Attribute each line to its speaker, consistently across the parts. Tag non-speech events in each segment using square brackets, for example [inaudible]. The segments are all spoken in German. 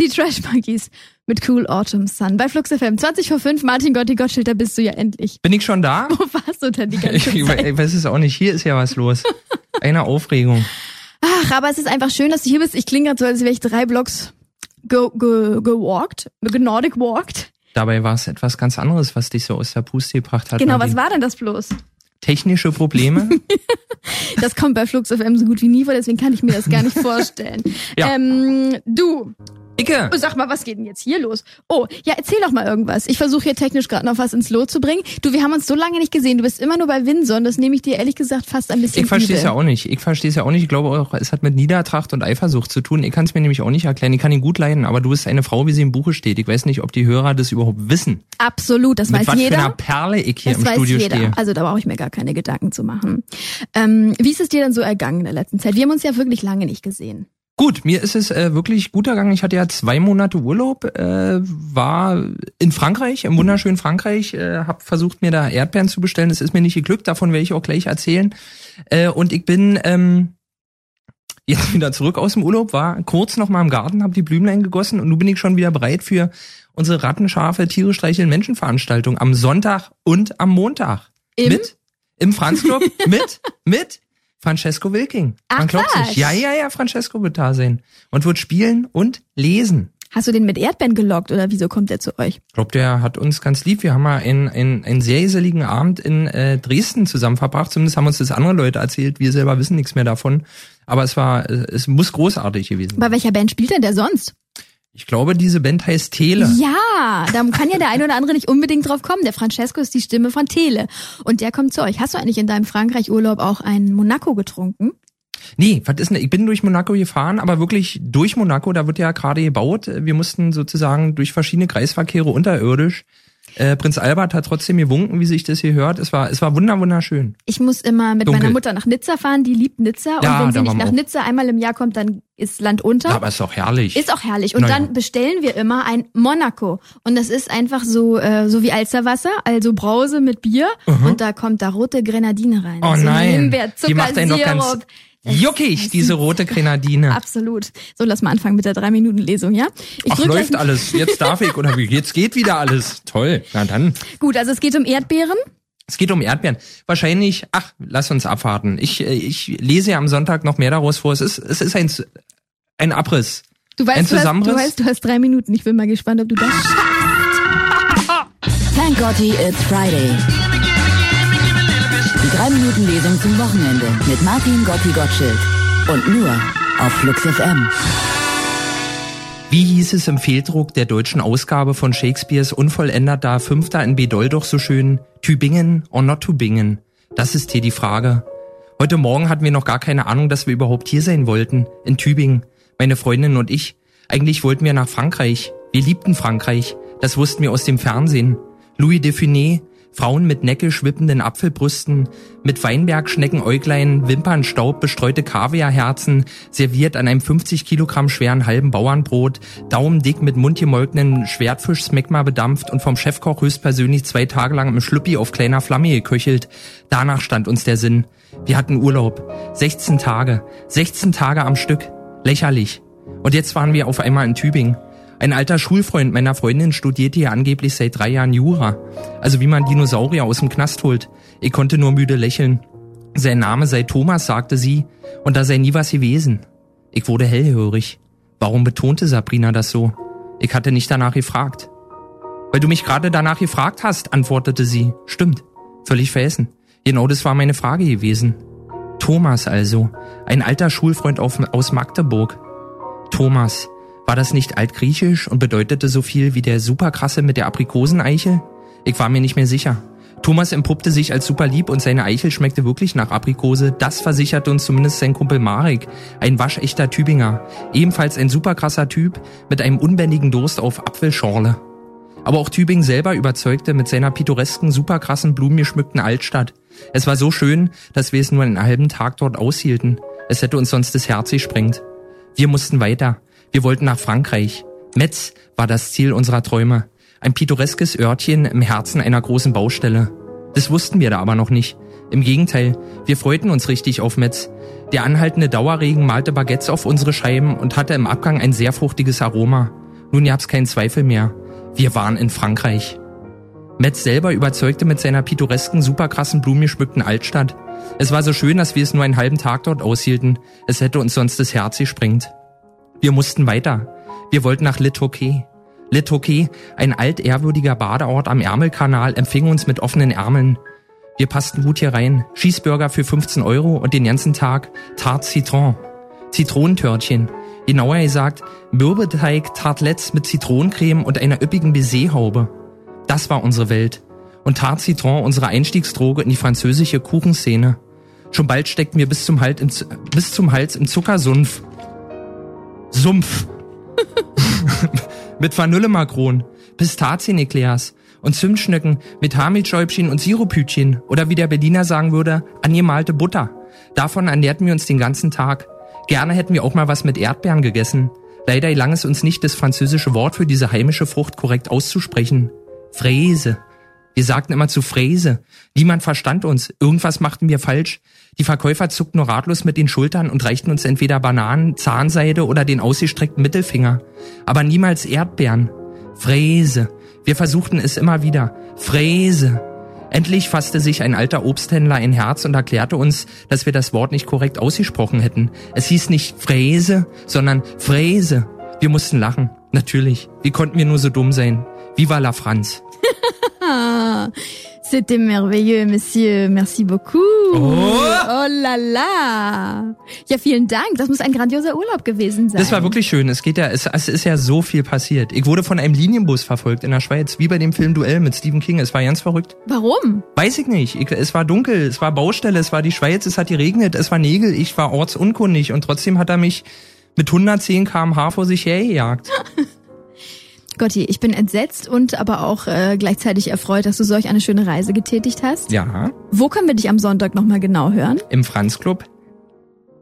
Speaker 1: Die Trash Monkeys mit Cool Autumn Sun bei Flux FM. 20 vor 5, Martin Gotti Gottschild, da bist du ja endlich.
Speaker 2: Bin ich schon da? [laughs]
Speaker 1: Wo warst du denn die ganze [laughs]
Speaker 2: Ich,
Speaker 1: Zeit?
Speaker 2: ich weiß es auch nicht. Hier ist ja was los. Eine Aufregung.
Speaker 1: Ach, aber es ist einfach schön, dass du hier bist. Ich klinge gerade so, als wäre ich drei Blocks ge ge gewalkt, genordic walked.
Speaker 2: Dabei war es etwas ganz anderes, was dich so aus der Puste gebracht hat.
Speaker 1: Genau, was war denn das bloß?
Speaker 2: Technische Probleme? [laughs]
Speaker 1: Das kommt bei Flux FM so gut wie nie vor, deswegen kann ich mir das gar nicht vorstellen.
Speaker 2: Ja.
Speaker 1: ähm, du,
Speaker 2: Icke!
Speaker 1: sag mal, was geht denn jetzt hier los? Oh, ja, erzähl doch mal irgendwas. Ich versuche hier technisch gerade noch was ins Lot zu bringen. Du, wir haben uns so lange nicht gesehen. Du bist immer nur bei Windsor das nehme ich dir ehrlich gesagt fast ein bisschen
Speaker 2: Ich verstehe es ja auch nicht. Ich verstehe es ja auch nicht. Ich glaube auch, es hat mit Niedertracht und Eifersucht zu tun. Ich kann es mir nämlich auch nicht erklären. Ich kann ihn gut leiden, aber du bist eine Frau, wie sie im Buche steht. Ich weiß nicht, ob die Hörer das überhaupt wissen.
Speaker 1: Absolut, das
Speaker 2: mit
Speaker 1: weiß
Speaker 2: was für einer
Speaker 1: jeder.
Speaker 2: Perle ich hier
Speaker 1: Das
Speaker 2: im
Speaker 1: weiß
Speaker 2: Studio
Speaker 1: jeder.
Speaker 2: stehe.
Speaker 1: Also da brauche ich mir gar keine Gedanken zu machen. Ähm, wie ist es dir denn so ergangen in der letzten Zeit? Wir haben uns ja wirklich lange nicht gesehen.
Speaker 2: Gut, mir ist es äh, wirklich gut ergangen. Ich hatte ja zwei Monate Urlaub, äh, war in Frankreich, im wunderschönen Frankreich, äh, habe versucht, mir da Erdbeeren zu bestellen. Das ist mir nicht geglückt, davon werde ich auch gleich erzählen. Äh, und ich bin ähm, jetzt [laughs] wieder zurück aus dem Urlaub, war kurz noch mal im Garten, habe die Blümlein gegossen und nun bin ich schon wieder bereit für unsere rattenscharfe Tiere streicheln Menschenveranstaltung am Sonntag und am Montag.
Speaker 1: Im?
Speaker 2: Mit? Im Franz Club [laughs] mit mit Francesco Wilking.
Speaker 1: Ach,
Speaker 2: Man glaubt
Speaker 1: was?
Speaker 2: nicht. Ja, ja, ja, Francesco wird da sein und wird spielen und lesen.
Speaker 1: Hast du den mit Erdbeeren gelockt oder wieso kommt der zu euch?
Speaker 2: Ich glaube, der hat uns ganz lieb. Wir haben mal einen, einen, einen sehr geselligen Abend in äh, Dresden zusammen verbracht. Zumindest haben uns das andere Leute erzählt. Wir selber wissen nichts mehr davon. Aber es war, äh, es muss großartig gewesen. sein.
Speaker 1: Bei welcher Band spielt denn der sonst?
Speaker 2: Ich glaube, diese Band heißt Tele.
Speaker 1: Ja, da kann ja der eine oder andere nicht unbedingt drauf kommen. Der Francesco ist die Stimme von Tele und der kommt zu euch. Hast du eigentlich in deinem Frankreich-Urlaub auch einen Monaco getrunken?
Speaker 2: Nee, was ist denn? Ich bin durch Monaco gefahren, aber wirklich durch Monaco, da wird ja gerade gebaut. Wir mussten sozusagen durch verschiedene Kreisverkehre unterirdisch. Äh, Prinz Albert hat trotzdem gewunken, wie sich das hier hört. Es war, es war wunder, wunderschön.
Speaker 1: Ich muss immer mit
Speaker 2: Dunkel.
Speaker 1: meiner Mutter nach Nizza fahren, die liebt Nizza und
Speaker 2: Ja,
Speaker 1: wenn sie nicht nach
Speaker 2: auch.
Speaker 1: Nizza einmal im Jahr kommt, dann ist Land unter.
Speaker 2: Ja, aber ist doch herrlich.
Speaker 1: Ist auch herrlich. Und
Speaker 2: Na ja.
Speaker 1: dann bestellen wir immer ein Monaco. Und das ist einfach so, äh, so wie Alsterwasser, also Brause mit Bier. Und da kommt da rote Grenadine rein.
Speaker 2: oh
Speaker 1: Also
Speaker 2: nein,
Speaker 1: Himbeer,
Speaker 2: die macht einen doch ganz juckig, [laughs] diese rote Grenadine.
Speaker 1: Absolut. So, lass mal anfangen mit der drei Minuten Lesung, ja? Ich
Speaker 2: Ach, läuft alles. Jetzt darf ich oder wie? Jetzt geht wieder alles. Toll. Na dann.
Speaker 1: Gut, also es geht um Erdbeeren.
Speaker 2: Es geht um Erdbeeren. Wahrscheinlich, ach, lass uns abwarten. Ich, äh, ich lese ja am Sonntag noch mehr daraus vor. Es ist, es ist ein, ein Abriss.
Speaker 1: Du
Speaker 2: Ein
Speaker 1: weißt, du hast, du
Speaker 2: Zusammenriss?
Speaker 1: weißt, du hast drei Minuten. Ich bin mal gespannt, ob du das schaffst.
Speaker 3: Thank Gotti, it's Friday. Die 3-Minuten-Lesung zum Wochenende mit Martin Gotti Gottschild. Und nur auf Flux FM.
Speaker 2: Wie hieß es im Fehldruck der deutschen Ausgabe von Shakespeares unvollendeter Fünfter in Bedol doch so schön? Tübingen or not Tübingen? Das ist hier die Frage. Heute Morgen hatten wir noch gar keine Ahnung, dass wir überhaupt hier sein wollten. In Tübingen. Meine Freundin und ich. Eigentlich wollten wir nach Frankreich. Wir liebten Frankreich. Das wussten wir aus dem Fernsehen. Louis de Funès, Frauen mit neckisch wippenden Apfelbrüsten, mit Weinbergschneckenäuglein, Wimpernstaub bestreute Kaviarherzen, serviert an einem 50 Kilogramm schweren halben Bauernbrot, daumendick mit mundgemolkenen Schwertfisch-Smegma bedampft und vom Chefkoch höchstpersönlich zwei Tage lang im Schlüppi auf kleiner Flamme geköchelt. Danach stand uns der Sinn. Wir hatten Urlaub. 16 Tage. 16 Tage am Stück. Lächerlich. Und jetzt waren wir auf einmal in Tübingen. Ein alter Schulfreund meiner Freundin studierte hier angeblich seit drei Jahren Jura. Also wie man Dinosaurier aus dem Knast holt. Ich konnte nur müde lächeln. Sein Name sei Thomas, sagte sie, und da sei nie was gewesen. Ich wurde hellhörig. Warum betonte Sabrina das so? Ich hatte nicht danach gefragt. Weil du mich gerade danach gefragt hast, antwortete sie. Stimmt. Völlig vergessen. Genau das war meine Frage gewesen. Thomas also. Ein alter Schulfreund auf, aus Magdeburg. Thomas. War das nicht altgriechisch und bedeutete so viel wie der superkrasse mit der Aprikoseneichel? Ich war mir nicht mehr sicher. Thomas empuppte sich als super lieb und seine Eichel schmeckte wirklich nach Aprikose. Das versicherte uns zumindest sein Kumpel Marek, ein waschechter Tübinger. Ebenfalls ein superkrasser Typ mit einem unbändigen Durst auf Apfelschorle. Aber auch Tübingen selber überzeugte mit seiner pittoresken, superkrassen, blumengeschmückten Altstadt. Es war so schön, dass wir es nur einen halben Tag dort aushielten. Es hätte uns sonst das Herz gesprengt. Wir mussten weiter. Wir wollten nach Frankreich. Metz war das Ziel unserer Träume. Ein pittoreskes Örtchen im Herzen einer großen Baustelle. Das wussten wir da aber noch nicht. Im Gegenteil, wir freuten uns richtig auf Metz. Der anhaltende Dauerregen malte Baguettes auf unsere Scheiben und hatte im Abgang ein sehr fruchtiges Aroma. Nun gab's keinen Zweifel mehr. Wir waren in Frankreich. Metz selber überzeugte mit seiner pittoresken, superkrassen, blumengeschmückten Altstadt. Es war so schön, dass wir es nur einen halben Tag dort aushielten. Es hätte uns sonst das Herz gesprengt. Wir mussten weiter. Wir wollten nach. Le Touquet, ein altehrwürdiger Badeort am Ärmelkanal, empfing uns mit offenen Ärmeln. Wir passten gut hier rein. Schießburger für 15 Euro und den ganzen Tag Tarte Citron. Zitronentörtchen. Genauer gesagt, Mürbeteig, Tartlets mit Zitronencreme und einer üppigen Baiserhaube. Das war unsere Welt. Und Tarte Citron unsere Einstiegsdroge in die französische Kuchenszene. Schon bald steckten wir bis zum, halt im, bis zum Hals im Zuckersumpf. Sumpf. mit Vanillemakron, Pistazieneklärs und Zimtschnücken mit Haarmilchschäubchen und Sirupütchen oder wie der Berliner sagen würde, angemalte Butter. Davon ernährten wir uns den ganzen Tag. Gerne hätten wir auch mal was mit Erdbeeren gegessen. Leider gelang es uns nicht, das französische Wort für diese heimische Frucht korrekt auszusprechen. Fräse. Wir sagten immer zu Fräse. Niemand verstand uns. Irgendwas machten wir falsch. Die Verkäufer zuckten nur ratlos mit den Schultern und reichten uns entweder Bananen, Zahnseide oder den ausgestreckten Mittelfinger. Aber niemals Erdbeeren. Fräse. Wir versuchten es immer wieder. Fräse. Endlich fasste sich ein alter Obsthändler ein Herz und erklärte uns, dass wir das Wort nicht korrekt ausgesprochen hätten. Es hieß nicht Fräse, sondern Fräse. Wir mussten lachen. Natürlich. Wie konnten wir nur so dumm sein? Viva la France. [laughs]
Speaker 1: C'était merveilleux, Monsieur. Merci beaucoup.
Speaker 2: Oh.
Speaker 1: oh la la. Ja, vielen Dank. Das muss ein grandioser Urlaub gewesen sein.
Speaker 2: Das war wirklich schön. Es geht ja, es, es ist ja so viel passiert. Ich wurde von einem Linienbus verfolgt in der Schweiz, wie bei dem Film Duell mit Stephen King. Es war ganz verrückt.
Speaker 1: Warum?
Speaker 2: Weiß ich nicht. Ich, es war dunkel, es war Baustelle, es war die Schweiz, es hat geregnet, es war Nägel, ich war ortsunkundig und trotzdem hat er mich mit 110 km/h vor sich hergejagt. [laughs]
Speaker 1: Gotti, ich bin entsetzt und aber auch äh, gleichzeitig erfreut, dass du solch eine schöne Reise getätigt hast.
Speaker 2: Ja,
Speaker 1: Wo können wir dich am Sonntag nochmal genau hören?
Speaker 2: im Franz Club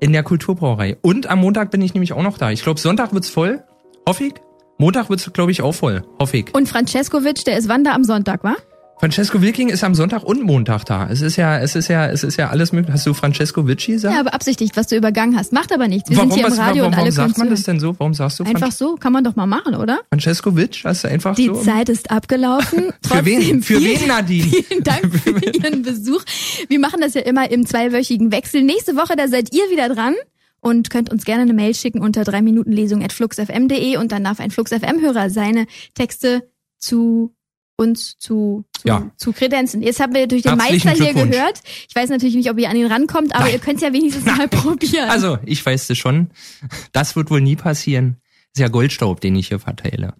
Speaker 2: in der Kulturbrauerei. Und am Montag bin ich nämlich auch noch da. Ich glaube, Sonntag wird's voll. Hoffe ich. Montag wird's, glaube ich, auch voll. Hoffe ich.
Speaker 1: Und Francescovic, der ist wann da am Sonntag, wa?
Speaker 2: Francesco Wilking ist am Sonntag und Montag da. Es ist ja, es ist ja, es ist ja alles möglich. Hast du Francesco Vici gesagt?
Speaker 1: Ja, beabsichtigt, was du übergangen hast. Macht aber nichts. Wir
Speaker 2: warum
Speaker 1: sind hier
Speaker 2: was,
Speaker 1: im Radio
Speaker 2: warum,
Speaker 1: und alle
Speaker 2: warum sagt man das denn so? Warum sagst du
Speaker 1: Einfach so, kann man doch mal machen, oder?
Speaker 2: Francesco Vic? Hast du einfach
Speaker 1: Die
Speaker 2: so?
Speaker 1: Zeit ist abgelaufen. [laughs]
Speaker 2: Für wen? Für
Speaker 1: vielen-
Speaker 2: wen, Nadine? [laughs]
Speaker 1: Vielen Dank [laughs] für Ihren Besuch. Wir machen das ja immer im zweiwöchigen Wechsel. Nächste Woche, da seid ihr wieder dran und könnt uns gerne eine Mail schicken unter 3 Minuten Lesung at fluxfm.de und dann darf ein Flux FM Hörer seine Texte zu uns zu, zu,
Speaker 2: Ja.
Speaker 1: zu kredenzen. Jetzt haben wir durch den Meister hier gehört. Ich weiß natürlich nicht, ob ihr an ihn rankommt, aber
Speaker 2: Nein.
Speaker 1: ihr könnt ja wenigstens mal probieren.
Speaker 2: Also, ich weiß es schon. Das wird wohl nie passieren. Ist ja Goldstaub, den ich hier verteile.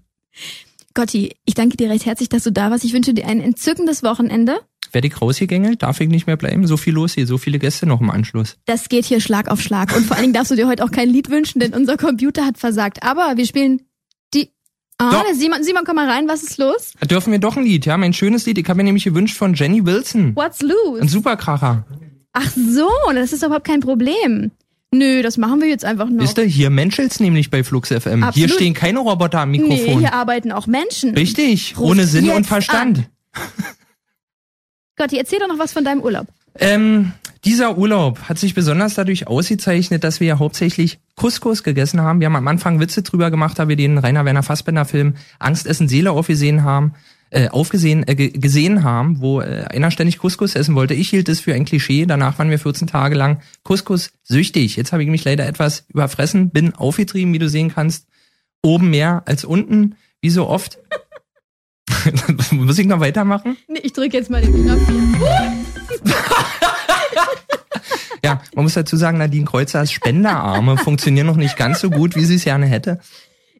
Speaker 1: Gotti, ich danke dir recht herzlich, dass du da warst. Ich wünsche dir ein entzückendes Wochenende.
Speaker 2: Werde ich rausgegängelt? Darf ich nicht mehr bleiben? So viel los hier, so viele Gäste noch im Anschluss.
Speaker 1: Das geht hier Schlag auf Schlag. Und vor allen Dingen darfst du dir heute auch kein Lied wünschen, denn unser Computer hat versagt. Aber wir spielen. Ah, der Simon, Simon, komm mal rein, was ist los?
Speaker 2: Da dürfen wir doch ein Lied. Ja, mein schönes Lied. Ich habe mir nämlich gewünscht von Jenny Wilson.
Speaker 1: What's
Speaker 2: Ein
Speaker 1: loose?
Speaker 2: Superkracher.
Speaker 1: Ach so, das ist überhaupt kein Problem. Nö, das machen wir jetzt einfach noch.
Speaker 2: Wisst ihr, hier menschelt's nämlich bei Flux FM. Hier
Speaker 1: Absolut.
Speaker 2: stehen keine Roboter am
Speaker 1: nee,
Speaker 2: Mikrofon.
Speaker 1: hier arbeiten auch Menschen.
Speaker 2: Richtig,
Speaker 1: Ruf
Speaker 2: ohne Sinn und Verstand. [laughs]
Speaker 1: Gotti, erzähl doch noch was von deinem Urlaub.
Speaker 2: Ähm, dieser Urlaub hat sich besonders dadurch ausgezeichnet, dass wir ja hauptsächlich Couscous gegessen haben. Wir haben am Anfang Witze drüber gemacht, da wir den Rainer Werner Fassbender Film Angst essen Seele aufgesehen haben, äh, aufgesehen, äh, ge- gesehen haben, wo äh, einer ständig Couscous essen wollte. Ich hielt es für ein Klischee. Danach waren wir 14 Tage lang Couscous süchtig. Jetzt habe ich mich leider etwas überfressen, bin aufgetrieben, wie du sehen kannst. Oben mehr als unten, wie so oft. [laughs] Muss ich noch weitermachen?
Speaker 1: Nee, ich drücke jetzt mal den Knopf hier.
Speaker 2: Ja, man muss dazu sagen, Nadine Kreuzers Spenderarme [laughs] funktionieren noch nicht ganz so gut, wie sie es gerne hätte.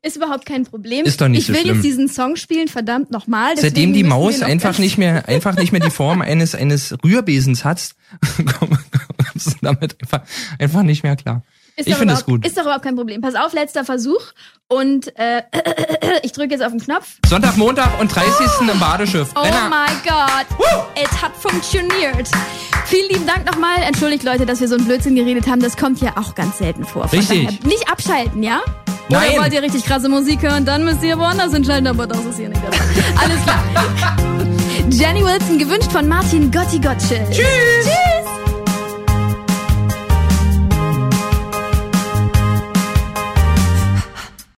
Speaker 1: Ist überhaupt kein Problem.
Speaker 2: Ist doch nicht
Speaker 1: ich
Speaker 2: so
Speaker 1: will
Speaker 2: schlimm.
Speaker 1: jetzt diesen Song spielen, verdammt nochmal.
Speaker 2: Seitdem die Maus einfach nicht mehr, [laughs] einfach nicht mehr die Form eines, eines Rührbesens hat, [laughs] kommst du damit einfach, einfach nicht mehr klar.
Speaker 1: Ist
Speaker 2: ich
Speaker 1: doch
Speaker 2: finde es
Speaker 1: überhaupt-
Speaker 2: gut.
Speaker 1: Ist doch überhaupt kein Problem. Pass auf, letzter Versuch. Und äh, [clears throat] ich drücke jetzt auf den Knopf.
Speaker 2: Sonntag, Montag und 30. im Badeschiff.
Speaker 1: Oh
Speaker 2: Renner.
Speaker 1: mein Gott. Es hat funktioniert. Vielen lieben Dank nochmal. Entschuldigt Leute, dass wir so einen Blödsinn geredet haben. Das kommt ja auch ganz selten vor. Von
Speaker 2: Richtig.
Speaker 1: Nicht abschalten, ja?
Speaker 2: Nein.
Speaker 1: Oder wollt ihr richtig krasse Musik hören? Dann müsst ihr woanders entscheiden, aber das ist hier nicht der Fall. [laughs] Alles klar. Jenny Wilson, gewünscht von Martin Gotti Gottschild. Tschüss. Tschüss.